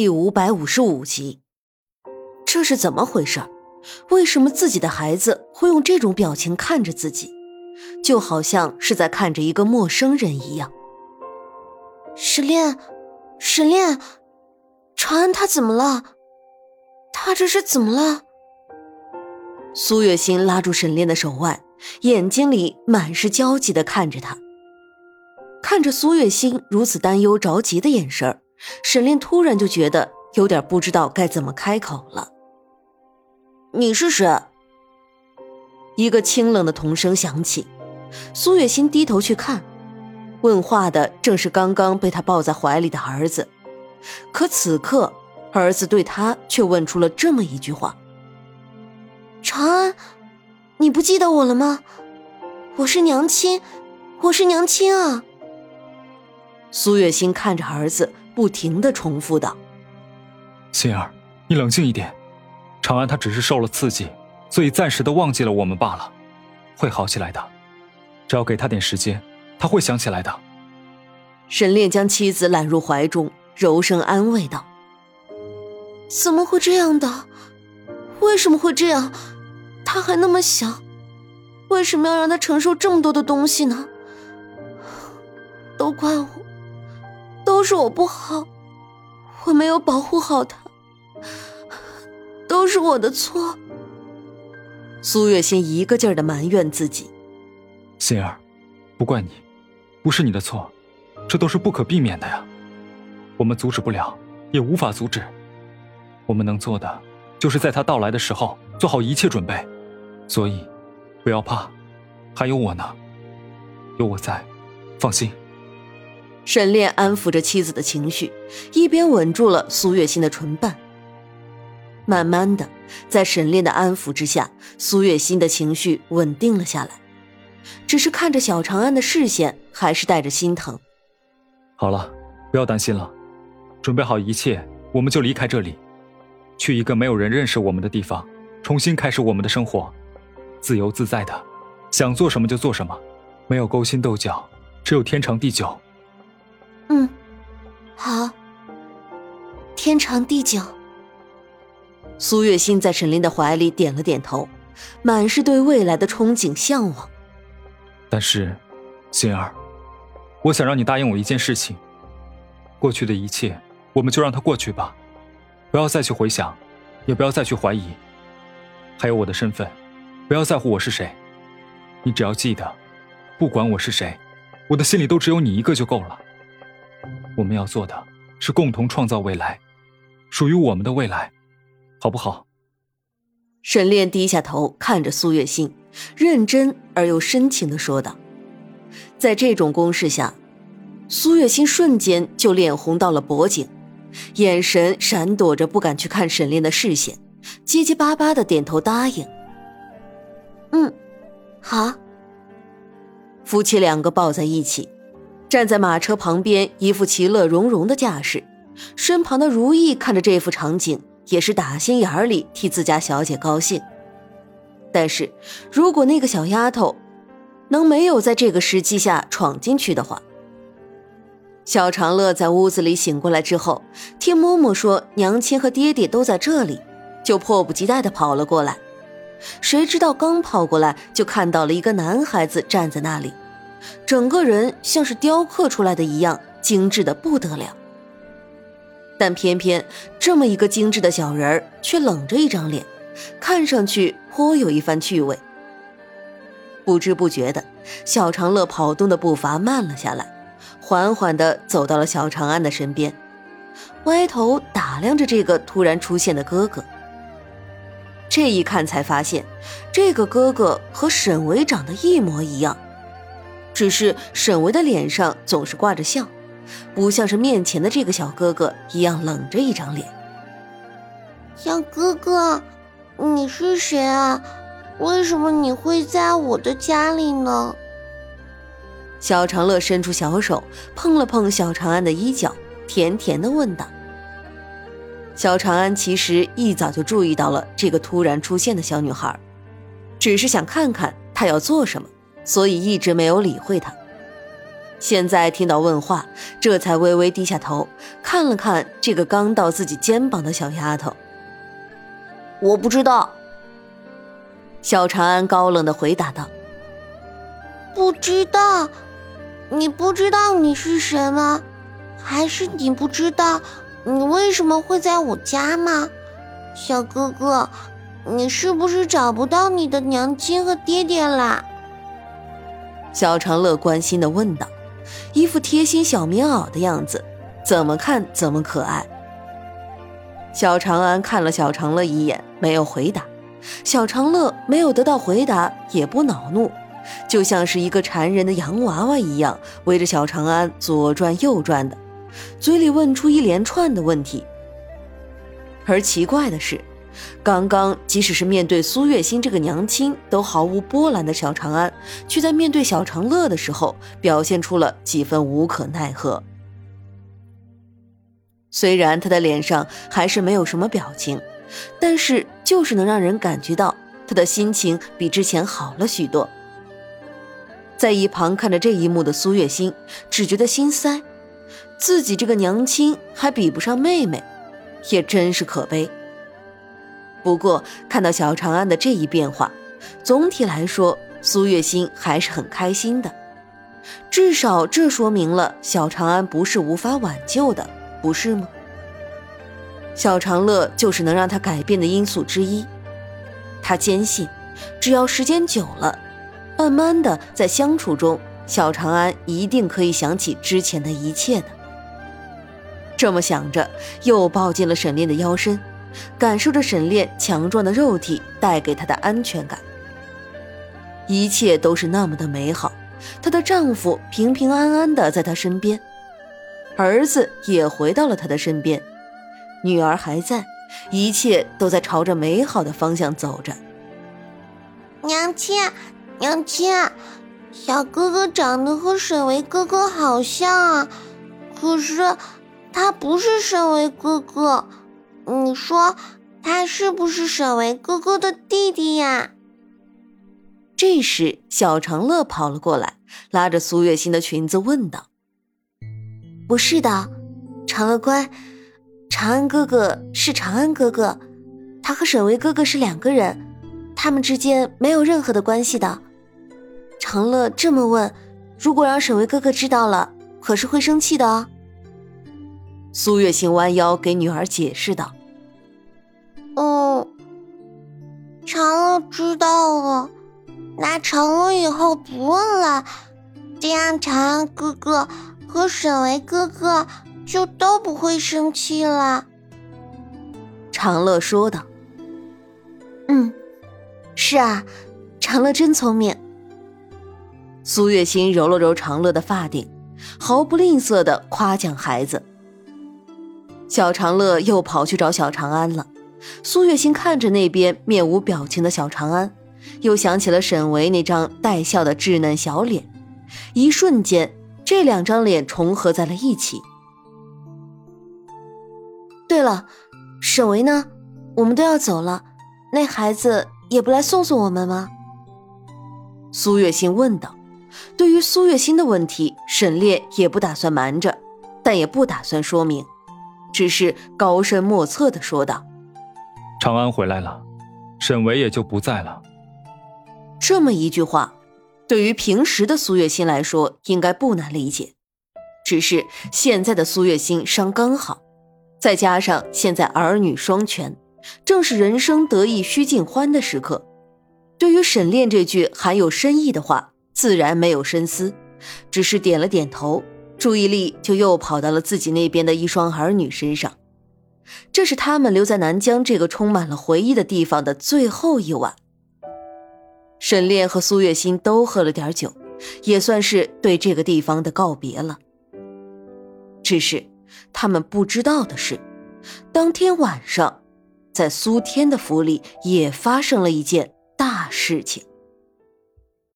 第五百五十五集，这是怎么回事？为什么自己的孩子会用这种表情看着自己，就好像是在看着一个陌生人一样？沈炼，沈炼，长安他怎么了？他这是怎么了？苏月心拉住沈炼的手腕，眼睛里满是焦急的看着他。看着苏月心如此担忧着急的眼神沈炼突然就觉得有点不知道该怎么开口了。你是谁？一个清冷的童声响起。苏月心低头去看，问话的正是刚刚被他抱在怀里的儿子。可此刻，儿子对他却问出了这么一句话：“长安，你不记得我了吗？我是娘亲，我是娘亲啊！”苏月心看着儿子。不停的重复道：“心儿，你冷静一点。长安他只是受了刺激，所以暂时的忘记了我们罢了，会好起来的。只要给他点时间，他会想起来的。”沈炼将妻子揽入怀中，柔声安慰道：“怎么会这样的？为什么会这样？他还那么小，为什么要让他承受这么多的东西呢？都怪我。”都是我不好，我没有保护好他，都是我的错。苏月心一个劲儿的埋怨自己。心儿，不怪你，不是你的错，这都是不可避免的呀。我们阻止不了，也无法阻止。我们能做的，就是在他到来的时候做好一切准备。所以，不要怕，还有我呢，有我在，放心。沈炼安抚着妻子的情绪，一边吻住了苏月心的唇瓣。慢慢的，在沈炼的安抚之下，苏月心的情绪稳定了下来，只是看着小长安的视线还是带着心疼。好了，不要担心了，准备好一切，我们就离开这里，去一个没有人认识我们的地方，重新开始我们的生活，自由自在的，想做什么就做什么，没有勾心斗角，只有天长地久。嗯，好。天长地久。苏月心在沈林的怀里点了点头，满是对未来的憧憬向往。但是，心儿，我想让你答应我一件事情。过去的一切，我们就让它过去吧，不要再去回想，也不要再去怀疑。还有我的身份，不要在乎我是谁。你只要记得，不管我是谁，我的心里都只有你一个就够了。我们要做的是共同创造未来，属于我们的未来，好不好？沈炼低下头看着苏月心，认真而又深情的说道。在这种攻势下，苏月心瞬间就脸红到了脖颈，眼神闪躲着不敢去看沈炼的视线，结结巴巴的点头答应。嗯，好。夫妻两个抱在一起。站在马车旁边，一副其乐融融的架势。身旁的如意看着这幅场景，也是打心眼里替自家小姐高兴。但是，如果那个小丫头能没有在这个时机下闯进去的话，小长乐在屋子里醒过来之后，听嬷嬷说娘亲和爹爹都在这里，就迫不及待地跑了过来。谁知道刚跑过来，就看到了一个男孩子站在那里。整个人像是雕刻出来的一样精致的不得了，但偏偏这么一个精致的小人儿却冷着一张脸，看上去颇有一番趣味。不知不觉的，小长乐跑动的步伐慢了下来，缓缓的走到了小长安的身边，歪头打量着这个突然出现的哥哥。这一看才发现，这个哥哥和沈维长得一模一样。只是沈维的脸上总是挂着笑，不像是面前的这个小哥哥一样冷着一张脸。小哥哥，你是谁啊？为什么你会在我的家里呢？小长乐伸出小手碰了碰小长安的衣角，甜甜的问道。小长安其实一早就注意到了这个突然出现的小女孩，只是想看看她要做什么。所以一直没有理会他。现在听到问话，这才微微低下头，看了看这个刚到自己肩膀的小丫头。我不知道。小长安高冷的回答道：“不知道？你不知道你是谁吗？还是你不知道你为什么会在我家吗？小哥哥，你是不是找不到你的娘亲和爹爹啦？”小长乐关心的问道，一副贴心小棉袄的样子，怎么看怎么可爱。小长安看了小长乐一眼，没有回答。小长乐没有得到回答，也不恼怒，就像是一个馋人的洋娃娃一样，围着小长安左转右转的，嘴里问出一连串的问题。而奇怪的是，刚刚即使是面对苏月心这个娘亲都毫无波澜的小长安，却在面对小长乐的时候，表现出了几分无可奈何。虽然他的脸上还是没有什么表情。但是，就是能让人感觉到他的心情比之前好了许多。在一旁看着这一幕的苏月心，只觉得心塞，自己这个娘亲还比不上妹妹，也真是可悲。不过，看到小长安的这一变化，总体来说，苏月心还是很开心的。至少这说明了小长安不是无法挽救的，不是吗？小长乐就是能让他改变的因素之一，他坚信，只要时间久了，慢慢的在相处中，小长安一定可以想起之前的一切的。这么想着，又抱进了沈炼的腰身，感受着沈炼强壮的肉体带给她的安全感。一切都是那么的美好，她的丈夫平平安安的在她身边，儿子也回到了她的身边。女儿还在，一切都在朝着美好的方向走着。娘亲，娘亲，小哥哥长得和沈维哥哥好像啊，可是他不是沈维哥哥，你说他是不是沈维哥哥的弟弟呀？这时，小长乐跑了过来，拉着苏月心的裙子问道：“不是的，长乐乖。”长安哥哥是长安哥哥，他和沈巍哥哥是两个人，他们之间没有任何的关系的。长乐这么问，如果让沈巍哥哥知道了，可是会生气的哦。苏月心弯腰给女儿解释道：“哦，长乐知道了，那长乐以后不问了，这样长安哥哥和沈维哥哥。”就都不会生气了。”长乐说道。“嗯，是啊，长乐真聪明。”苏月心揉了揉长乐的发顶，毫不吝啬的夸奖孩子。小长乐又跑去找小长安了。苏月心看着那边面无表情的小长安，又想起了沈维那张带笑的稚嫩小脸，一瞬间，这两张脸重合在了一起。对了，沈维呢？我们都要走了，那孩子也不来送送我们吗？苏月心问道。对于苏月心的问题，沈烈也不打算瞒着，但也不打算说明，只是高深莫测的说道：“长安回来了，沈维也就不在了。”这么一句话，对于平时的苏月心来说，应该不难理解，只是现在的苏月心伤刚好。再加上现在儿女双全，正是人生得意须尽欢的时刻。对于沈炼这句含有深意的话，自然没有深思，只是点了点头，注意力就又跑到了自己那边的一双儿女身上。这是他们留在南疆这个充满了回忆的地方的最后一晚。沈炼和苏月心都喝了点酒，也算是对这个地方的告别了。只是。他们不知道的是，当天晚上，在苏天的府里也发生了一件大事情。